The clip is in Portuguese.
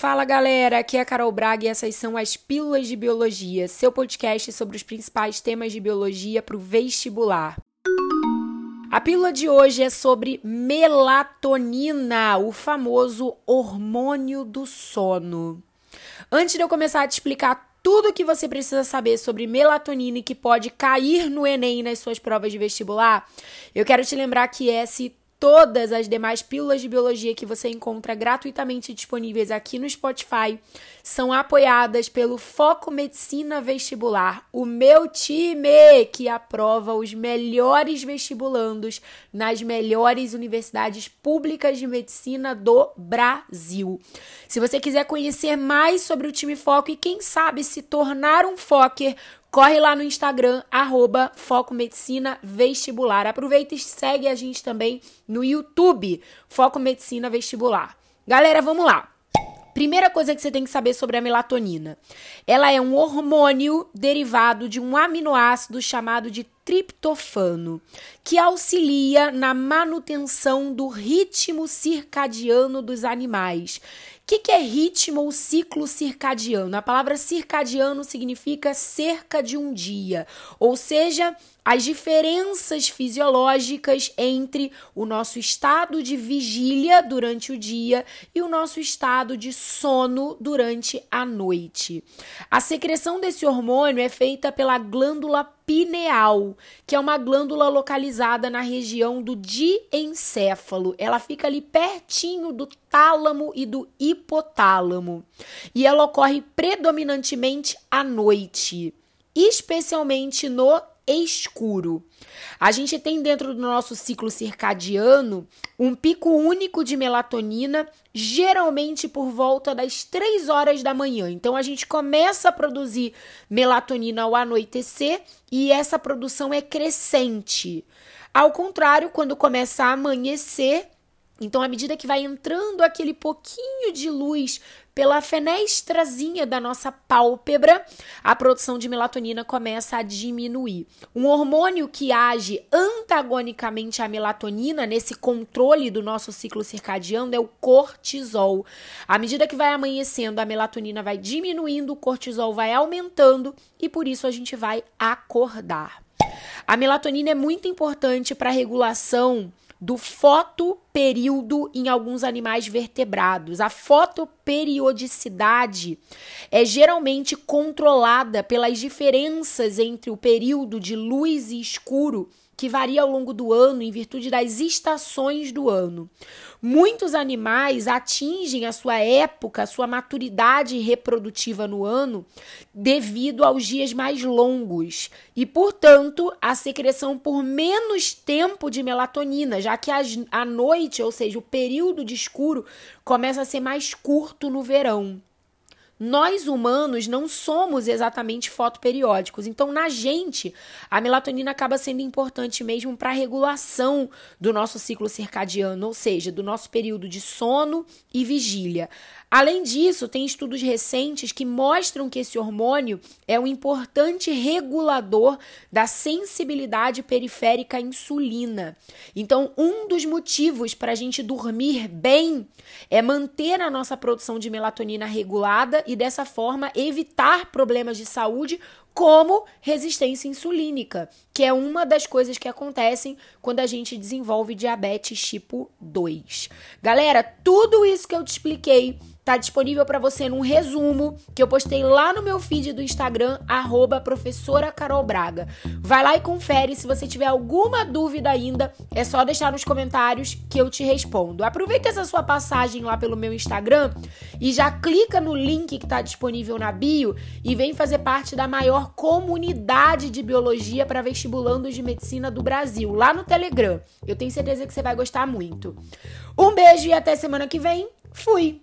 Fala galera, aqui é a Carol Braga e essas são as Pílulas de Biologia, seu podcast sobre os principais temas de biologia para o vestibular. A pílula de hoje é sobre melatonina, o famoso hormônio do sono. Antes de eu começar a te explicar tudo o que você precisa saber sobre melatonina e que pode cair no Enem nas suas provas de vestibular, eu quero te lembrar que esse Todas as demais pílulas de biologia que você encontra gratuitamente disponíveis aqui no Spotify são apoiadas pelo Foco Medicina Vestibular, o meu time que aprova os melhores vestibulandos nas melhores universidades públicas de medicina do Brasil. Se você quiser conhecer mais sobre o time Foco e quem sabe se tornar um Fokker, Corre lá no Instagram, arroba Foco Medicina Vestibular. Aproveita e segue a gente também no YouTube, Foco Medicina Vestibular. Galera, vamos lá. Primeira coisa que você tem que saber sobre a melatonina. Ela é um hormônio derivado de um aminoácido chamado de triptofano, que auxilia na manutenção do ritmo circadiano dos animais que, que é ritmo ou ciclo circadiano? A palavra circadiano significa cerca de um dia, ou seja, as diferenças fisiológicas entre o nosso estado de vigília durante o dia e o nosso estado de sono durante a noite. A secreção desse hormônio é feita pela glândula pineal, que é uma glândula localizada na região do diencéfalo. Ela fica ali pertinho do tálamo e do hipotálamo. E ela ocorre predominantemente à noite, especialmente no escuro. A gente tem dentro do nosso ciclo circadiano um pico único de melatonina, geralmente por volta das 3 horas da manhã. Então a gente começa a produzir melatonina ao anoitecer e essa produção é crescente. Ao contrário, quando começa a amanhecer, então, à medida que vai entrando aquele pouquinho de luz pela fenestrazinha da nossa pálpebra, a produção de melatonina começa a diminuir. Um hormônio que age antagonicamente à melatonina nesse controle do nosso ciclo circadiano é o cortisol. À medida que vai amanhecendo, a melatonina vai diminuindo, o cortisol vai aumentando e por isso a gente vai acordar. A melatonina é muito importante para a regulação do fotoperíodo em alguns animais vertebrados. A fotoperiodicidade é geralmente controlada pelas diferenças entre o período de luz e escuro que varia ao longo do ano em virtude das estações do ano. Muitos animais atingem a sua época, a sua maturidade reprodutiva no ano devido aos dias mais longos e, portanto, a secreção por menos tempo de melatonina, já que a noite, ou seja, o período de escuro, começa a ser mais curto no verão. Nós humanos não somos exatamente fotoperiódicos, então na gente a melatonina acaba sendo importante mesmo para a regulação do nosso ciclo circadiano, ou seja, do nosso período de sono e vigília. Além disso, tem estudos recentes que mostram que esse hormônio é um importante regulador da sensibilidade periférica à insulina. Então, um dos motivos para a gente dormir bem é manter a nossa produção de melatonina regulada e, dessa forma, evitar problemas de saúde como resistência insulínica, que é uma das coisas que acontecem quando a gente desenvolve diabetes tipo 2. Galera, tudo isso que eu te expliquei Tá disponível para você num resumo que eu postei lá no meu feed do Instagram, arroba professora Carol Braga. Vai lá e confere. Se você tiver alguma dúvida ainda, é só deixar nos comentários que eu te respondo. Aproveita essa sua passagem lá pelo meu Instagram e já clica no link que está disponível na bio e vem fazer parte da maior comunidade de biologia para vestibulandos de medicina do Brasil, lá no Telegram. Eu tenho certeza que você vai gostar muito. Um beijo e até semana que vem. Fui!